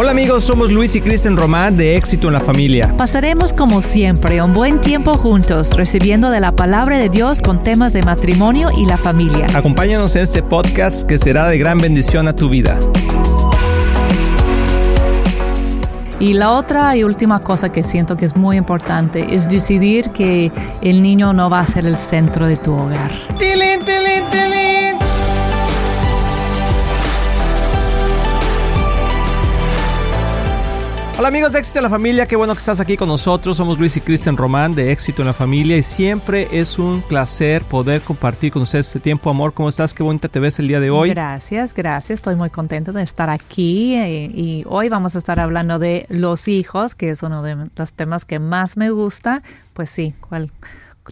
Hola amigos, somos Luis y Kristen Román de Éxito en la Familia. Pasaremos como siempre un buen tiempo juntos, recibiendo de la palabra de Dios con temas de matrimonio y la familia. Acompáñanos en este podcast que será de gran bendición a tu vida. Y la otra y última cosa que siento que es muy importante es decidir que el niño no va a ser el centro de tu hogar. ¡Tilín, tilín, tilín! Hola amigos de Éxito en la Familia, qué bueno que estás aquí con nosotros. Somos Luis y Cristian Román de Éxito en la Familia y siempre es un placer poder compartir con ustedes este tiempo. Amor, ¿cómo estás? Qué bonita te ves el día de hoy. Gracias, gracias. Estoy muy contenta de estar aquí y, y hoy vamos a estar hablando de los hijos, que es uno de los temas que más me gusta. Pues sí, ¿cuál?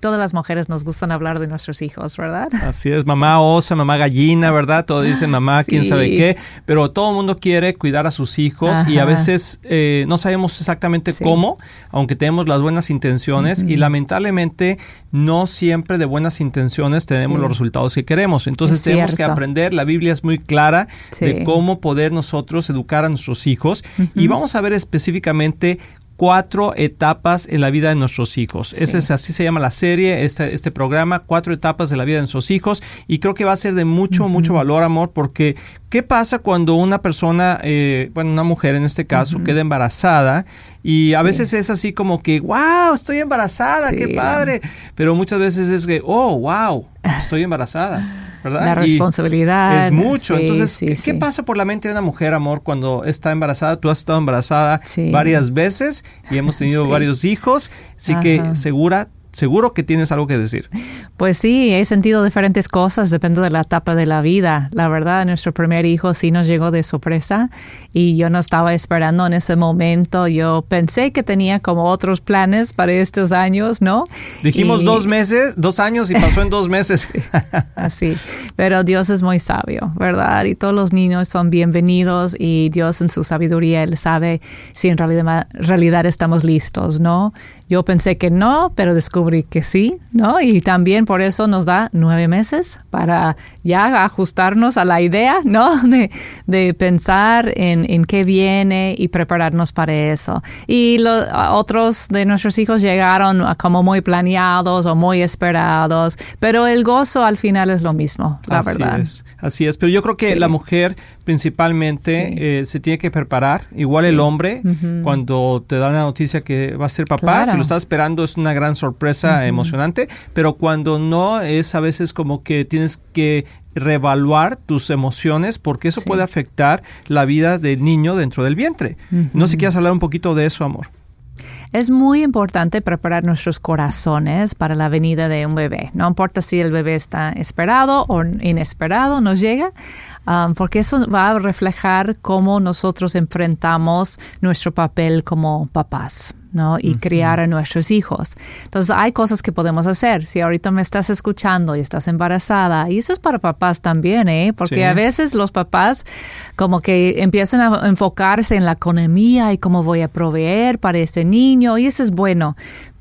Todas las mujeres nos gustan hablar de nuestros hijos, ¿verdad? Así es, mamá osa, mamá gallina, ¿verdad? Todo dicen mamá, quién sabe qué, pero todo el mundo quiere cuidar a sus hijos y a veces eh, no sabemos exactamente Sí. cómo, aunque tenemos las buenas intenciones y lamentablemente no siempre de buenas intenciones tenemos Sí. los resultados que queremos. Entonces Es tenemos que aprender, la Biblia es muy clara de cómo poder nosotros educar a nuestros hijos y vamos a ver específicamente cuatro etapas en la vida de nuestros hijos. Sí. Ese es así se llama la serie, este, este programa, cuatro etapas de la vida de nuestros hijos y creo que va a ser de mucho, mucho valor, amor, porque ¿qué pasa cuando una persona, eh, bueno, una mujer en este caso, queda embarazada y a Sí. veces es así como que, wow, estoy embarazada, qué padre, pero muchas veces es que, oh, wow, estoy embarazada. ¿Verdad? La Y responsabilidad. Es mucho. Sí, Entonces, sí, ¿qué, sí. pasa por la mente de una mujer, amor, cuando está embarazada? Tú has estado embarazada varias veces y hemos tenido varios hijos, así que segura, seguro que tienes algo que decir. Pues sí, he sentido diferentes cosas, depende de la etapa de la vida. La verdad, nuestro primer hijo sí nos llegó de sorpresa y yo no estaba esperando en ese momento. Yo pensé que tenía como otros planes para estos años, ¿no? Dijimos Y- dos meses, dos años y pasó en dos meses. Así, pero Dios es muy sabio, ¿verdad? Y todos los niños son bienvenidos y Dios en su sabiduría, Él sabe si en realidad, realidad estamos listos, ¿no? Yo pensé que no, pero descubrí que sí, ¿no? Y también por eso nos da nueve meses para ya ajustarnos a la idea, ¿no? De, de pensar en, en qué viene y prepararnos para eso. Y los otros de nuestros hijos llegaron como muy planeados o muy esperados, pero el gozo al final es lo mismo, la así verdad. es, así es. Pero yo creo que Sí. la mujer principalmente Sí. eh, se tiene que preparar, igual Sí. el hombre, cuando te dan la noticia que va a ser papá, Claro. si lo estás esperando es una gran sorpresa emocionante, pero cuando no es a veces como que tienes que reevaluar tus emociones porque eso Sí. puede afectar la vida del niño dentro del vientre. No sé si quieres hablar un poquito de eso, amor. Es muy importante preparar nuestros corazones para la venida de un bebé. No importa si el bebé está esperado o inesperado, nos llega, um, porque eso va a reflejar cómo nosotros enfrentamos nuestro papel como papás. ¿No? y criar a nuestros hijos. Entonces hay cosas que podemos hacer. Si ahorita me estás escuchando y estás embarazada, y eso es para papás también, ¿eh? porque Sí. a veces los papás como que empiezan a enfocarse en la economía y cómo voy a proveer para este niño, y eso es bueno.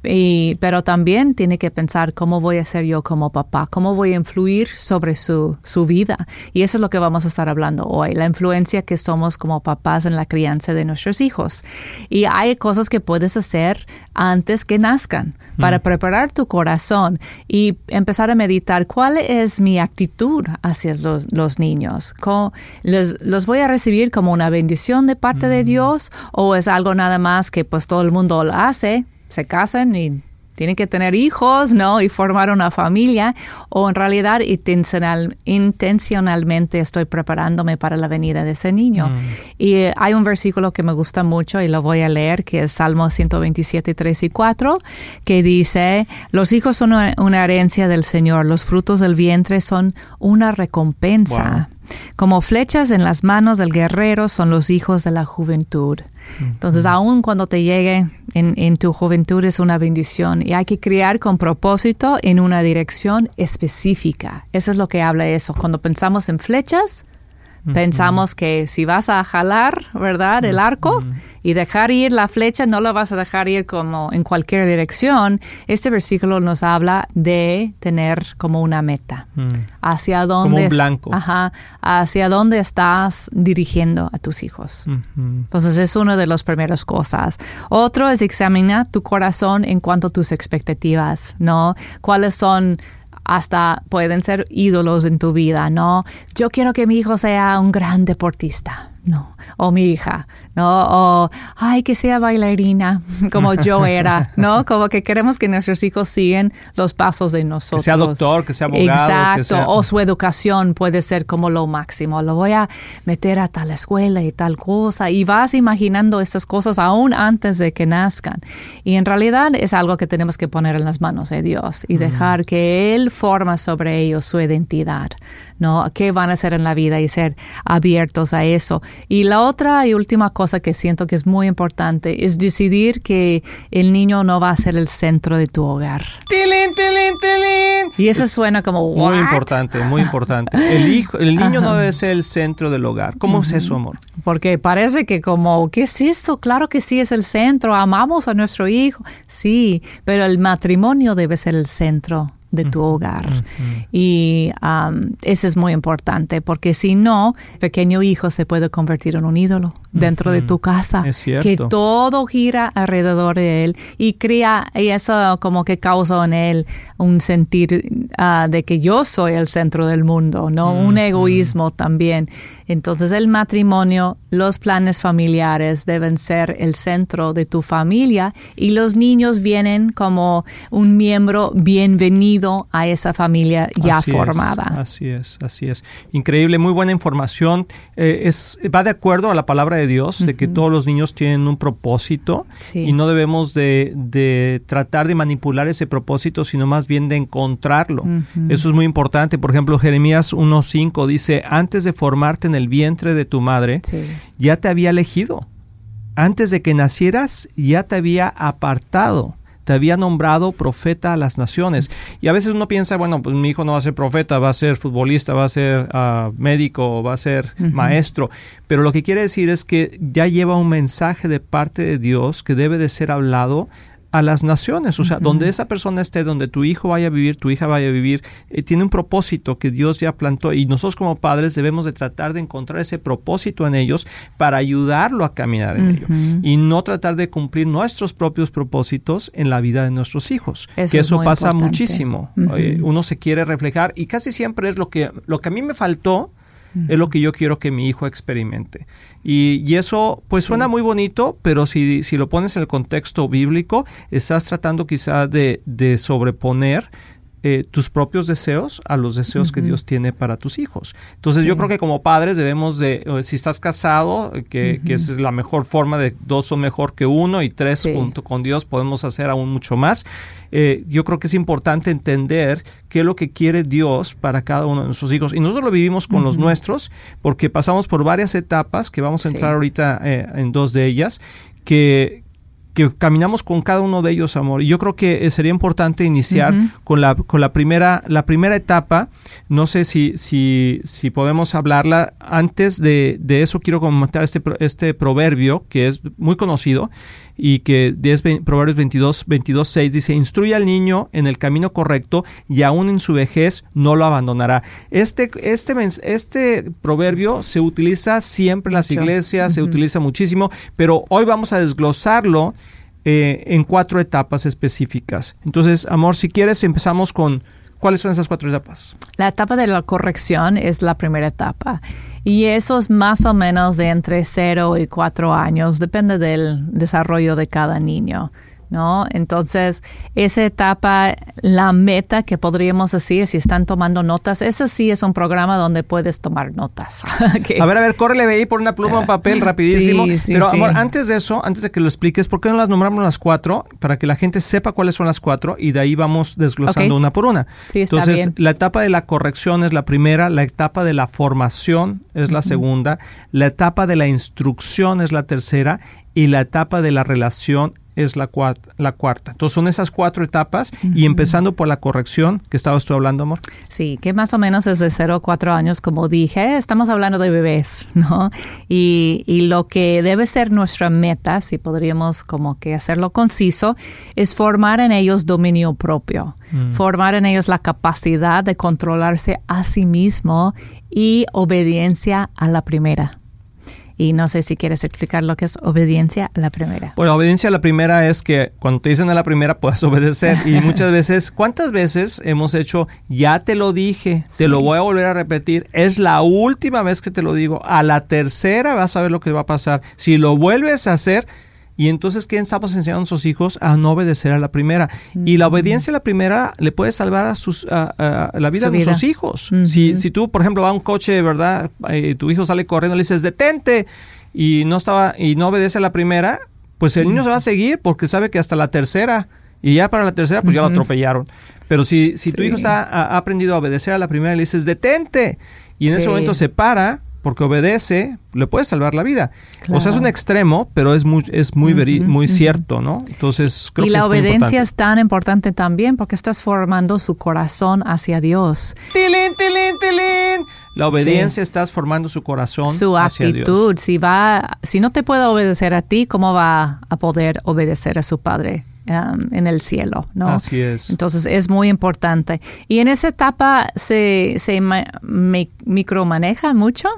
Y, pero también tiene que pensar cómo voy a ser yo como papá, cómo voy a influir sobre su, su vida. Y eso es lo que vamos a estar hablando hoy, la influencia que somos como papás en la crianza de nuestros hijos. Y hay cosas que puedes hacer antes que nazcan para preparar tu corazón y empezar a meditar cuál es mi actitud hacia los, los niños. ¿Cómo- ¿Los, ¿Los voy a recibir como una bendición de parte de Dios o es algo nada más que pues todo el mundo lo hace? Se casan y tienen que tener hijos, ¿no? Y formar una familia, o en realidad intencional, intencionalmente estoy preparándome para la venida de ese niño. Y eh, hay un versículo que me gusta mucho y lo voy a leer, que es Salmo 127, 3 y 4, que dice, los hijos son una, una herencia del Señor, los frutos del vientre son una recompensa. Como flechas en las manos del guerrero son los hijos de la juventud. Entonces, aun cuando te llegue en, en tu juventud es una bendición y hay que criar con propósito en una dirección específica. Eso es lo que habla eso. Cuando pensamos en flechas, Pensamos que si vas a jalar, ¿verdad? El arco y dejar ir la flecha, no lo vas a dejar ir como en cualquier dirección. Este versículo nos habla de tener como una meta. Hacia dónde. Como un blanco. Ajá. Hacia dónde estás dirigiendo a tus hijos. Entonces, es una de las primeras cosas. Otro es examinar tu corazón en cuanto a tus expectativas, ¿no? ¿Cuáles son hasta pueden ser ídolos en tu vida, ¿no? Yo quiero que mi hijo sea un gran deportista, no, o mi hija, ¿no? O, ay, que sea bailarina, como yo era, ¿no? Como que queremos que nuestros hijos sigan los pasos de nosotros. Que sea doctor, que sea abogado. Exacto, o su educación puede ser como lo máximo. Lo voy a meter a tal escuela y tal cosa. Y vas imaginando esas cosas aún antes de que nazcan. Y en realidad es algo que tenemos que poner en las manos de Dios y dejar que Él forma sobre ellos su identidad, ¿no? ¿Qué van a hacer en la vida y ser abiertos a eso? Y la otra y última cosa que siento que es muy importante es decidir que el niño no va a ser el centro de tu hogar. ¡Tilín, tilín, tilín! Y eso suena como muy importante, muy importante. El hijo, el niño no debe ser el centro del hogar. ¿Cómo es eso, amor? Porque parece que como, ¿qué es eso? Claro que sí es el centro. Amamos a nuestro hijo. Sí, pero el matrimonio debe ser el centro de tu hogar. Y eso es muy importante porque si no, pequeño hijo se puede convertir en un ídolo dentro de tu casa. Es cierto. Que todo gira alrededor de él y crea, y eso como que causa en él un sentir ah, de que yo soy el centro del mundo, ¿no? Un egoísmo también. Entonces el matrimonio, los planes familiares deben ser el centro de tu familia y los niños vienen como un miembro bienvenido a esa familia ya formada. así es, así es. Increíble, muy buena información. Eh, es, va de acuerdo a la palabra de Dios, de que todos los niños tienen un propósito y no debemos de, tratar de manipular ese propósito, sino más bien de encontrarlo. Eso es muy importante. Por ejemplo, Jeremías 1.5 dice, antes de formarte en el vientre de tu madre, ya te había elegido. Antes de que nacieras, ya te había apartado te había nombrado profeta a las naciones. Y a veces uno piensa, bueno, pues mi hijo no va a ser profeta, va a ser futbolista, va a ser uh, médico, va a ser maestro. Pero lo que quiere decir es que ya lleva un mensaje de parte de Dios que debe de ser hablado a las naciones. O sea, donde esa persona esté, donde tu hijo vaya a vivir, tu hija vaya a vivir, eh, tiene un propósito que Dios ya plantó y nosotros como padres debemos de tratar de encontrar ese propósito en ellos para ayudarlo a caminar en ello y no tratar de cumplir nuestros propios propósitos en la vida de nuestros hijos. que eso pasa muchísimo. uno se quiere reflejar y casi siempre es lo que, lo que a mí me faltó es lo que yo quiero que mi hijo experimente. Y, eso pues suena muy bonito, pero si, si, lo pones en el contexto bíblico, estás tratando quizá de, de sobreponer eh, tus propios deseos a los deseos que Dios tiene para tus hijos. Entonces yo creo que como padres debemos de, eh, si estás casado, que, que, es la mejor forma de dos son mejor que uno y tres junto con Dios podemos hacer aún mucho más. Eh, yo creo que es importante entender qué es lo que quiere Dios para cada uno de nuestros hijos. Y nosotros lo vivimos con los nuestros porque pasamos por varias etapas que vamos a entrar ahorita en dos de ellas que, que caminamos con cada uno de ellos, amor. Y yo creo que eh, sería importante iniciar con, la, con la, primera, la primera etapa. No sé si, si, si podemos hablarla. Antes de, de eso quiero comentar este, este proverbio que es muy conocido y que es Proverbios 22, 22, 6 dice, instruye al niño en el camino correcto y aún en su vejez no lo abandonará. Este, este, este proverbio se utiliza siempre en las iglesias, se utiliza muchísimo, pero hoy vamos a desglosarlo eh, en cuatro etapas específicas. Entonces, amor, si quieres, empezamos con ¿Cuáles son esas cuatro etapas? La etapa de la corrección es la primera etapa. Y eso es más o menos de entre 0 y 4 años, depende del desarrollo de cada niño. ¿No? Entonces, esa etapa, la meta que podríamos decir, si están tomando notas, eso sí es un programa donde puedes tomar notas. A ver, a ver, córrele ahí por una pluma, un papel rapidísimo. Pero, amor, antes de eso, antes de que lo expliques, ¿por qué no las nombramos las cuatro? Para que la gente sepa cuáles son las cuatro y de ahí vamos desglosando una por una. Entonces, la etapa de la corrección es la primera, la etapa de la formación es la segunda, la etapa de la instrucción es la tercera y la etapa de la relación es la, la cuarta. Entonces son esas cuatro etapas y empezando por la corrección que estabas tú hablando, amor. Sí, que más o menos es de 0 a 4 años, como dije, estamos hablando de bebés, ¿no? Y, y lo que debe ser nuestra meta, si podríamos como que hacerlo conciso, es formar en ellos dominio propio, mm. formar en ellos la capacidad de controlarse a sí mismo y obediencia a la primera. Y no sé si quieres explicar lo que es obediencia a la primera. Bueno, obediencia a la primera es que cuando te dicen a la primera puedes obedecer. Y muchas veces, ¿cuántas veces hemos hecho, ya te lo dije, te lo voy a volver a repetir, es la última vez que te lo digo, a la tercera vas a ver lo que va a pasar. Si lo vuelves a hacer, y entonces, ¿qué estamos enseñando a nuestros hijos? A no obedecer a la primera. Y la obediencia a la primera le puede salvar a, sus, a, la vida de nuestros hijos. si, si tú, por ejemplo, va a un coche, ¿verdad? Y eh, tu hijo sale corriendo, le dices, detente, y no, estaba, y no obedece a la primera, pues el niño se va a seguir porque sabe que hasta la tercera, y ya para la tercera, pues ya lo atropellaron. Pero si, si tu hijo está, ha, aprendido a obedecer a la primera, le dices, detente, y en ese momento se para, porque obedece, le puede salvar la vida. O sea, es un extremo, pero es muy, es muy, muy cierto, ¿no? Entonces, creo y la obediencia es tan importante también porque estás formando su corazón hacia Dios. ¡Tilín, tilín, tilín! La obediencia estás formando su corazón su hacia actitud. Dios. Si va, si no te puede obedecer a ti, ¿cómo va a poder obedecer a su padre? Um, en el cielo, ¿no? Así es. Entonces es muy importante. Y en esa etapa se, se micromaneja mucho,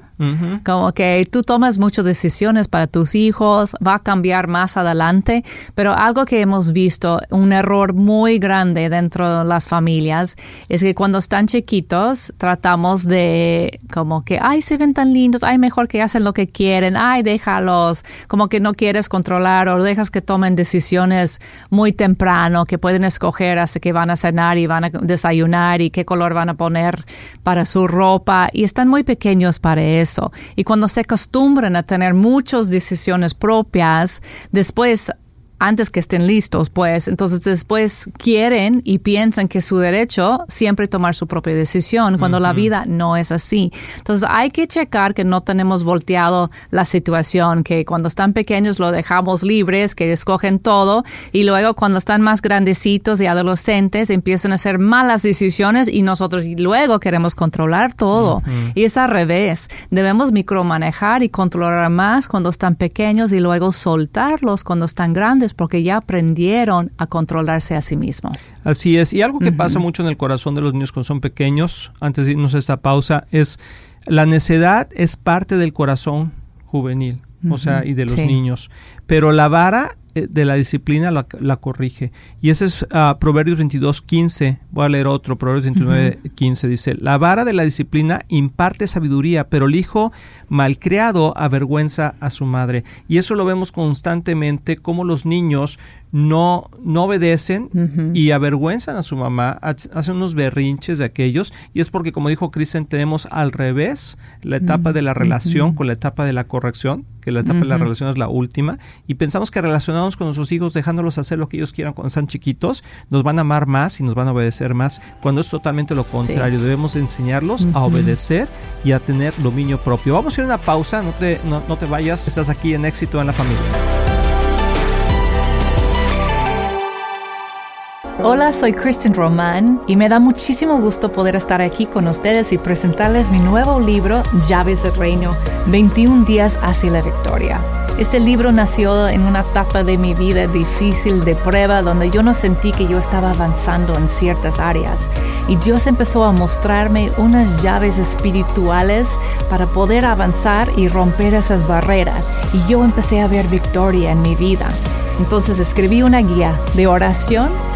como que tú tomas muchas decisiones para tus hijos, va a cambiar más adelante, pero algo que hemos visto, un error muy grande dentro de las familias, es que cuando están chiquitos tratamos de como que, ay, se ven tan lindos, ay, mejor que hacen lo que quieren, ay, déjalos, como que no quieres controlar o dejas que tomen decisiones muy temprano, que pueden escoger hasta que van a cenar y van a desayunar y qué color van a poner para su ropa y están muy pequeños para eso. Y cuando se acostumbran a tener muchas decisiones propias, después antes que estén listos, pues entonces después quieren y piensan que es su derecho siempre tomar su propia decisión, cuando la vida no es así. Entonces hay que checar que no tenemos volteado la situación, que cuando están pequeños lo dejamos libres, que escogen todo, y luego cuando están más grandecitos y adolescentes empiezan a hacer malas decisiones y nosotros luego queremos controlar todo. Y es al revés. Debemos micromanejar y controlar más cuando están pequeños y luego soltarlos cuando están grandes porque ya aprendieron a controlarse a sí mismos. Así es. Y algo que pasa mucho en el corazón de los niños cuando son pequeños, antes de irnos a esta pausa, es la necedad es parte del corazón juvenil, o sea, y de los niños. Pero la vara de la disciplina la, corrige. Y ese es uh, Proverbios 22, 15. Voy a leer otro, Proverbios 29, 15. Dice, la vara de la disciplina imparte sabiduría, pero el hijo malcriado avergüenza a su madre. Y eso lo vemos constantemente, como los niños no, no obedecen y avergüenzan a su mamá, hacen unos berrinches de aquellos. Y es porque, como dijo Kristen, tenemos al revés la etapa de la relación con la etapa de la corrección, que la etapa de la relación es la última. Y pensamos que con nuestros hijos, dejándolos hacer lo que ellos quieran cuando están chiquitos, nos van a amar más y nos van a obedecer más, cuando es totalmente lo contrario. Debemos enseñarlos a obedecer y a tener dominio propio. Vamos a ir a una pausa, no te, no, no te vayas, estás aquí en éxito en la familia. Hola, soy Kristen Román y me da muchísimo gusto poder estar aquí con ustedes y presentarles mi nuevo libro, Llaves del Reino, 21 días hacia la victoria. Este libro nació en una etapa de mi vida difícil de prueba donde yo no sentí que yo estaba avanzando en ciertas áreas y Dios empezó a mostrarme unas llaves espirituales para poder avanzar y romper esas barreras y yo empecé a ver victoria en mi vida. Entonces escribí una guía de oración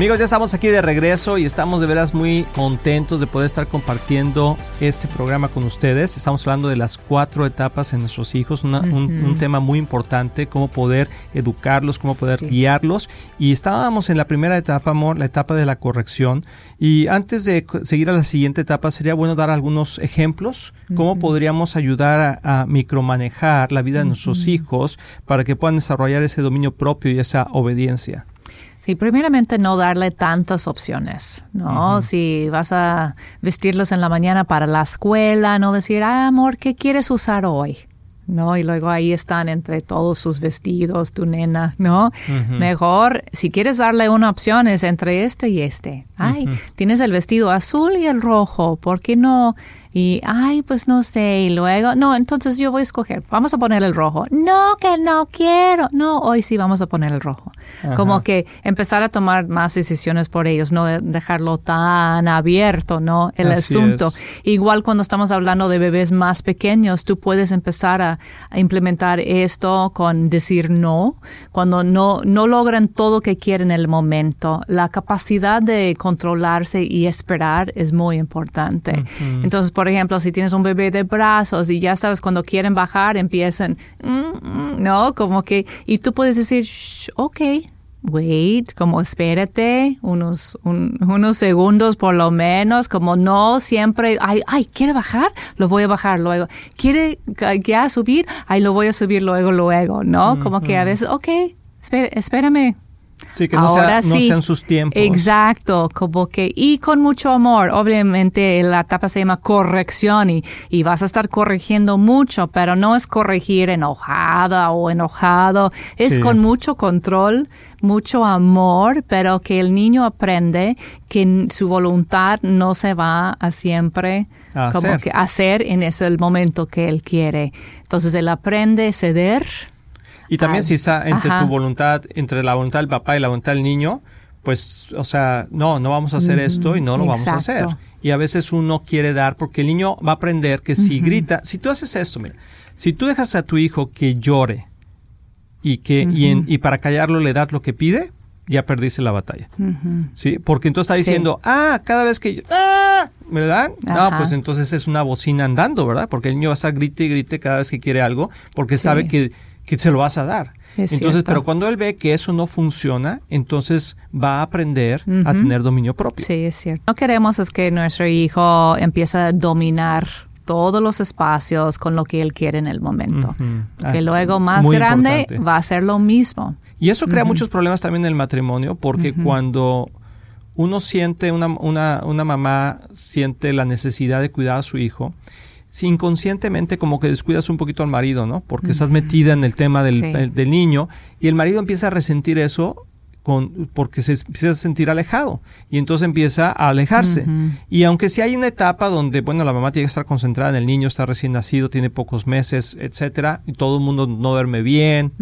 Amigos, ya estamos aquí de regreso y estamos de veras muy contentos de poder estar compartiendo este programa con ustedes. Estamos hablando de las cuatro etapas en nuestros hijos, un, tema muy importante, cómo poder educarlos, cómo poder guiarlos. Y estábamos en la primera etapa, amor, la etapa de la corrección. Y antes de seguir a la siguiente etapa, sería bueno dar algunos ejemplos, cómo podríamos ayudar a, a, micromanejar la vida de nuestros hijos para que puedan desarrollar ese dominio propio y esa obediencia. Sí, primeramente no darle tantas opciones, ¿no? Si vas a vestirlos en la mañana para la escuela, no decir, ah, amor, ¿qué quieres usar hoy? ¿no? Y luego ahí están entre todos sus vestidos, tu nena, ¿no? Mejor, si quieres darle una opción, es entre este y este. Ay, tienes el vestido azul y el rojo, ¿por qué no y, ay, pues no sé, y luego, no, entonces yo voy a escoger, vamos a poner el rojo. No, que no quiero. No, hoy sí vamos a poner el rojo. Como que empezar a tomar más decisiones por ellos, no dejarlo tan abierto, ¿no? El asunto. Igual cuando estamos hablando de bebés más pequeños, tú puedes empezar a, implementar esto con decir no, cuando no, no logran todo que quieren en el momento. La capacidad de controlarse y esperar es muy importante. Entonces, por ejemplo, si tienes un bebé de brazos y ya sabes, cuando quieren bajar, empiezan, mm, mm", ¿no? Como que, y tú puedes decir, ok, wait, como espérate unos, unos segundos por lo menos, como no siempre, ay, ay, ¿quiere bajar? Lo voy a bajar luego. ¿Quiere ya subir? Ay, lo voy a subir luego, luego, ¿no? Como que a veces, ok, espérame, Sí, que no, sean sus tiempos. Exacto, como que, y con mucho amor. Obviamente la etapa se llama corrección y, y vas a estar corrigiendo mucho, pero no es corregir enojada o enojado, es con mucho control, mucho amor, pero que el niño aprende que su voluntad no se va a siempre como que hacer en ese momento que él quiere. Entonces él aprende a ceder y también si está entre tu voluntad, entre la voluntad del papá y la voluntad del niño, pues, o sea, no, no vamos a hacer esto y no lo vamos a hacer. Y a veces uno quiere dar porque el niño va a aprender que si grita, si tú haces esto, mira, si tú dejas a tu hijo que llore y que y, para callarlo le das lo que pide, ya perdiste la batalla. ¿Sí? Porque entonces está diciendo, ah, cada vez que yo, ah, ¿verdad? No, pues entonces es una bocina andando, ¿verdad? Porque el niño va a estar grite y grite cada vez que quiere algo, porque sabe que que se lo vas a dar. entonces, pero cuando él ve que eso no funciona, entonces va a aprender a tener dominio propio. Sí, es cierto. No queremos es que nuestro hijo empiece a dominar todos los espacios con lo que él quiere en el momento. Que ah, luego más grande va a ser lo mismo. Y eso crea muchos problemas también en el matrimonio, porque cuando uno siente, una, una, una mamá siente la necesidad de cuidar a su hijo, si inconscientemente como que descuidas un poquito al marido, ¿no? Porque estás metida en el tema del, del, niño y el marido empieza a resentir eso con, porque se empieza a sentir alejado. Y entonces empieza a alejarse. Y aunque si hay una etapa donde, bueno, la mamá tiene que estar concentrada en el niño, está recién nacido, tiene pocos meses, etcétera, y todo el mundo no duerme bien,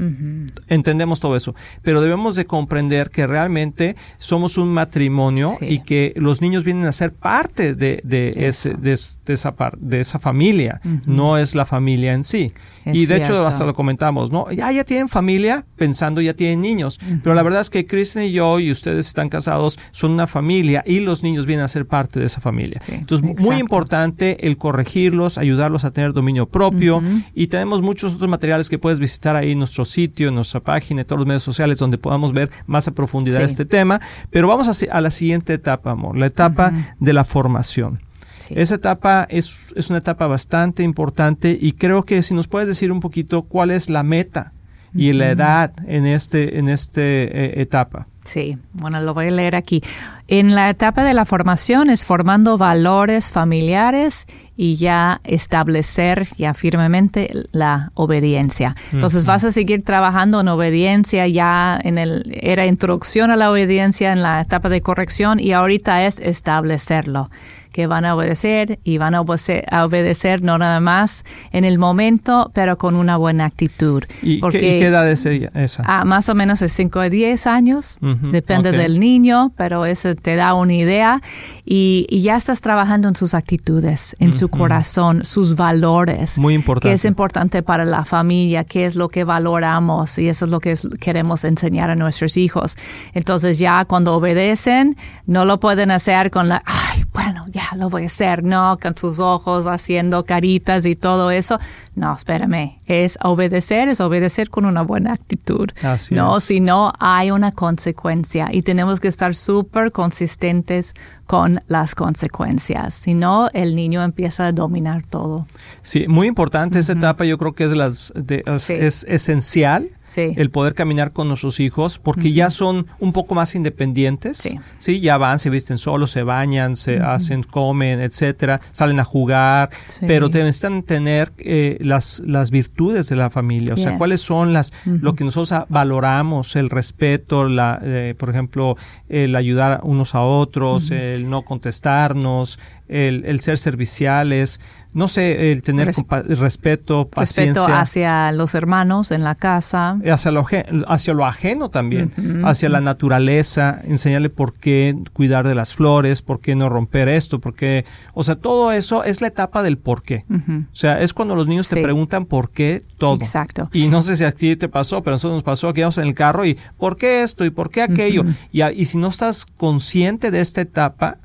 entendemos todo eso. Pero debemos de comprender que realmente somos un matrimonio y que los niños vienen a ser parte de, de, ese, de, esa, de esa familia, no es la familia en sí. y de hecho, hasta lo comentamos, ¿no? Ya, ya tienen familia pensando ya tienen niños, pero la verdad es que Kristen y yo y ustedes están casados, son una familia y los niños vienen a ser parte de esa familia. Entonces, muy importante el corregirlos, ayudarlos a tener dominio propio y tenemos muchos otros materiales que puedes visitar ahí en nuestro sitio, en nuestra página, en todos los medios sociales donde podamos ver más a profundidad este tema. Pero vamos a, a, la siguiente etapa, amor, la etapa de la formación. Esa etapa es, es, una etapa bastante importante y creo que si nos puedes decir un poquito cuál es la meta y la edad en este en este etapa. Sí, bueno, lo voy a leer aquí. En la etapa de la formación es formando valores familiares y ya establecer ya firmemente la obediencia. Entonces vas a seguir trabajando en obediencia ya en el era introducción a la obediencia en la etapa de corrección y ahorita es establecerlo que van a obedecer y van a obedecer, a obedecer no nada más en el momento, pero con una buena actitud. ¿Y, Porque, qué, y qué edad es ella, esa? Ah, más o menos de 5 a 10 años, Ujú, depende ok. del niño, pero eso te da una idea y, y ya estás trabajando en sus actitudes, en su corazón, sus valores. Muy importante. Que es importante para la familia, qué es lo que valoramos y eso es lo que es- queremos enseñar a nuestros hijos. Entonces ya cuando obedecen, no lo pueden hacer con la, ay, bueno, ya lo voy a hacer, no, con sus ojos haciendo caritas y todo eso. No, espérame, es obedecer, es obedecer con una buena actitud. Así no, si no hay una consecuencia y tenemos que estar súper consistentes con las consecuencias. Si no, el niño empieza a dominar todo. Sí, muy importante esa etapa, yo creo que es, las, de- es, Sí. es esencial Sí. el poder caminar con nuestros hijos porque ya son un poco más independientes. Sí. ya van, se visten solos, se bañan, se hacen, comen, etcétera, salen a jugar, pero te necesitan tener eh, las, las virtudes de la familia, o sea, cuáles son las lo que nosotros valoramos, el respeto, la, eh, por ejemplo, el ayudar unos a otros, el no contestarnos, el, el ser serviciales, no sé, el tener Res- compa- respeto, paciencia. Respeto hacia los hermanos en la casa. Hacia lo, hacia lo ajeno también, hacia la naturaleza, enseñarle por qué cuidar de las flores, por qué no romper esto, por qué, o sea, todo eso es la etapa del por qué. O sea, es cuando los niños te preguntan por qué todo. Exacto. Y no sé si a ti te pasó, pero a nosotros nos pasó que íbamos en el carro y ¿por qué esto? ¿Y por qué aquello? y, a- y si no estás consciente de esta etapa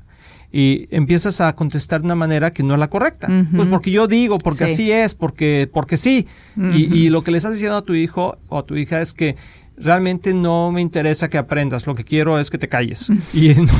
y empiezas a contestar de una manera que no es la correcta. Pues porque yo digo, porque Sí. así es, porque, porque sí. y, y lo que le estás diciendo a tu hijo o a tu hija es que realmente no me interesa que aprendas, lo que quiero es que te calles. y, no,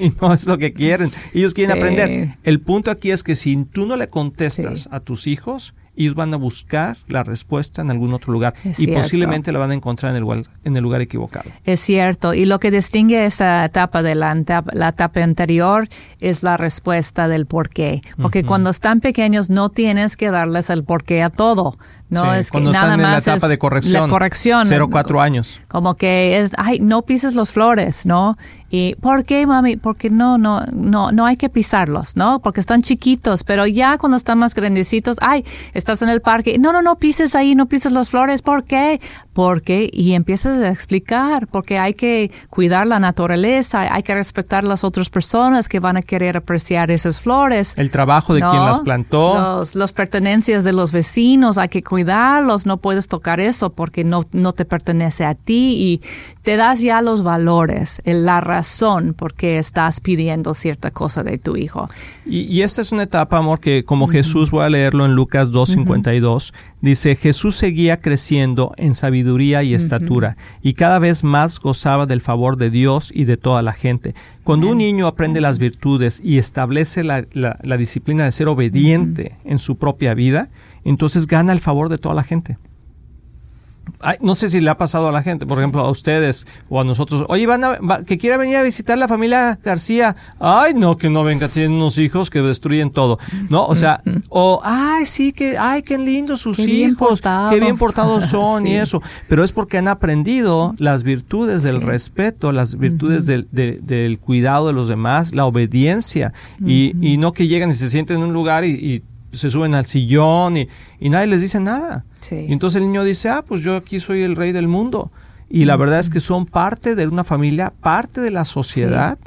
y no es lo que quieren. Ellos quieren Sí. aprender. El punto aquí es que si tú no le contestas Sí. a tus hijos, ellos van a buscar la respuesta en algún otro lugar Es y cierto. posiblemente la van a encontrar en el, lugar- en el lugar equivocado. Es cierto. Y lo que distingue esa etapa de la, etapa- la etapa anterior es la respuesta del por qué. Porque cuando están pequeños no tienes que darles el por qué a todo. No Sí, es que nada están en la más etapa es de corrección. La corrección. 0 4 años. Como que es, ay, no pises los flores, ¿no? Y ¿por qué, mami? Porque no, no, no, no hay que pisarlos, ¿no? Porque están chiquitos, pero ya cuando están más grandecitos, ay, estás en el parque, no, no, no pises ahí, no pises las flores, ¿por qué? Porque, y empiezas a explicar, porque hay que cuidar la naturaleza, hay que respetar las otras personas que van a querer apreciar esas flores. El trabajo de ¿no? quien las plantó. Los, los pertenencias de los vecinos, hay que cuidarlos, no puedes tocar eso porque no, no te pertenece a ti y te das ya los valores, la razón por qué estás pidiendo cierta cosa de tu hijo. Y, y esta es una etapa, amor, que como Jesús, voy a leerlo en Lucas 2.52, dice, Jesús seguía creciendo en sabiduría y estatura y cada vez más gozaba del favor de Dios y de toda la gente. Cuando un niño aprende las virtudes y establece la, la- la disciplina de ser obediente en su propia vida, entonces gana el favor de toda la gente. Ay, no sé si le ha pasado a la gente, por ejemplo, a ustedes o a nosotros. Oye, van a, va- que quiera venir a visitar la familia García. Ay, no, que no venga, tienen unos hijos que destruyen todo. No, o sea, o, ay, sí, que, ay, qué lindos sus Qué bien hijos, qué bien portados. son y eso. Pero es porque han aprendido las virtudes del Sí. respeto, las virtudes del, de- del cuidado de los demás, la obediencia. y, y no que llegan y se sienten en un lugar y, y se suben al sillón y, y nadie les dice nada. Sí. Y entonces el niño dice, ah, pues yo aquí soy el rey del mundo. Y la verdad es que son parte de una familia, parte de la sociedad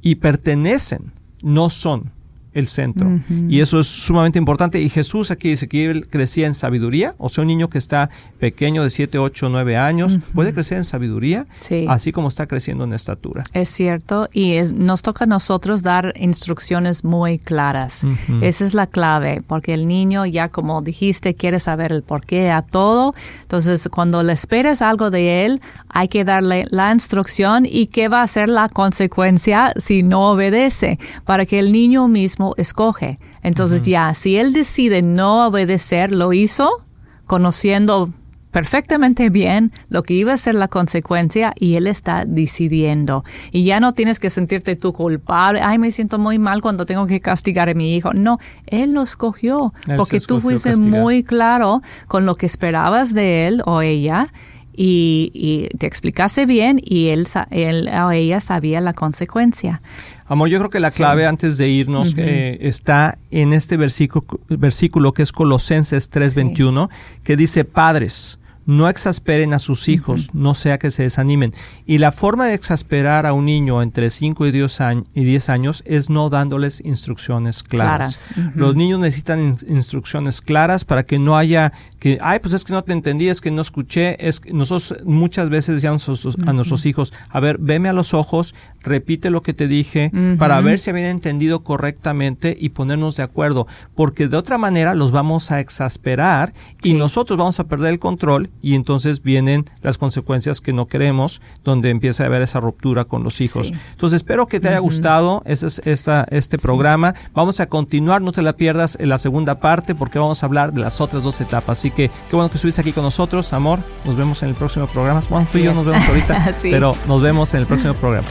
y pertenecen, no son el centro. Y eso es sumamente importante. Y Jesús aquí dice que él crecía en sabiduría, o sea, un niño que está pequeño de 7, 8, 9 años, puede crecer en sabiduría, Sí. así como está creciendo en estatura. Es cierto, y es- nos toca a nosotros dar instrucciones muy claras. Esa es la clave, porque el niño ya, como dijiste, quiere saber el porqué a todo. Entonces, cuando le esperes algo de él, hay que darle la instrucción y qué va a ser la consecuencia si no obedece, para que el niño mismo escoge. Entonces, ya, si él decide no obedecer, lo hizo conociendo perfectamente bien lo que iba a ser la consecuencia y él está decidiendo. Y ya no tienes que sentirte tú culpable. Ay, me siento muy mal cuando tengo que castigar a mi hijo. No, él lo escogió Él porque tú fuiste castigar. muy claro con lo que esperabas de él o ella. y, te explicase bien y él, él o ella sabía la consecuencia. Amor, yo creo que la clave antes de irnos eh, está en este versículo, versículo que es Colosenses 3:21, que dice, padres, no exasperen a sus hijos, no sea que se desanimen. Y la forma de exasperar a un niño entre 5 y 10 años es no dándoles instrucciones claras. Los niños necesitan instrucciones claras para que no haya que, ay, pues es que no te entendí, es que no escuché. Es que nosotros muchas veces decíamos a, nuestros hijos, a ver, veme a los ojos, repite lo que te dije para ver si habían entendido correctamente y ponernos de acuerdo, porque de otra manera los vamos a exasperar y nosotros vamos a perder el control y entonces vienen las consecuencias que no queremos, donde empieza a haber esa ruptura con los hijos. Entonces espero que te haya gustado este, esta, este programa. Vamos a continuar, no te la pierdas en la segunda parte porque vamos a hablar de las otras dos etapas. Así que qué bueno que estuviste aquí con nosotros, amor. Nos vemos en el próximo programa. Bueno, y yo nos vemos ahorita, pero nos vemos en el próximo programa.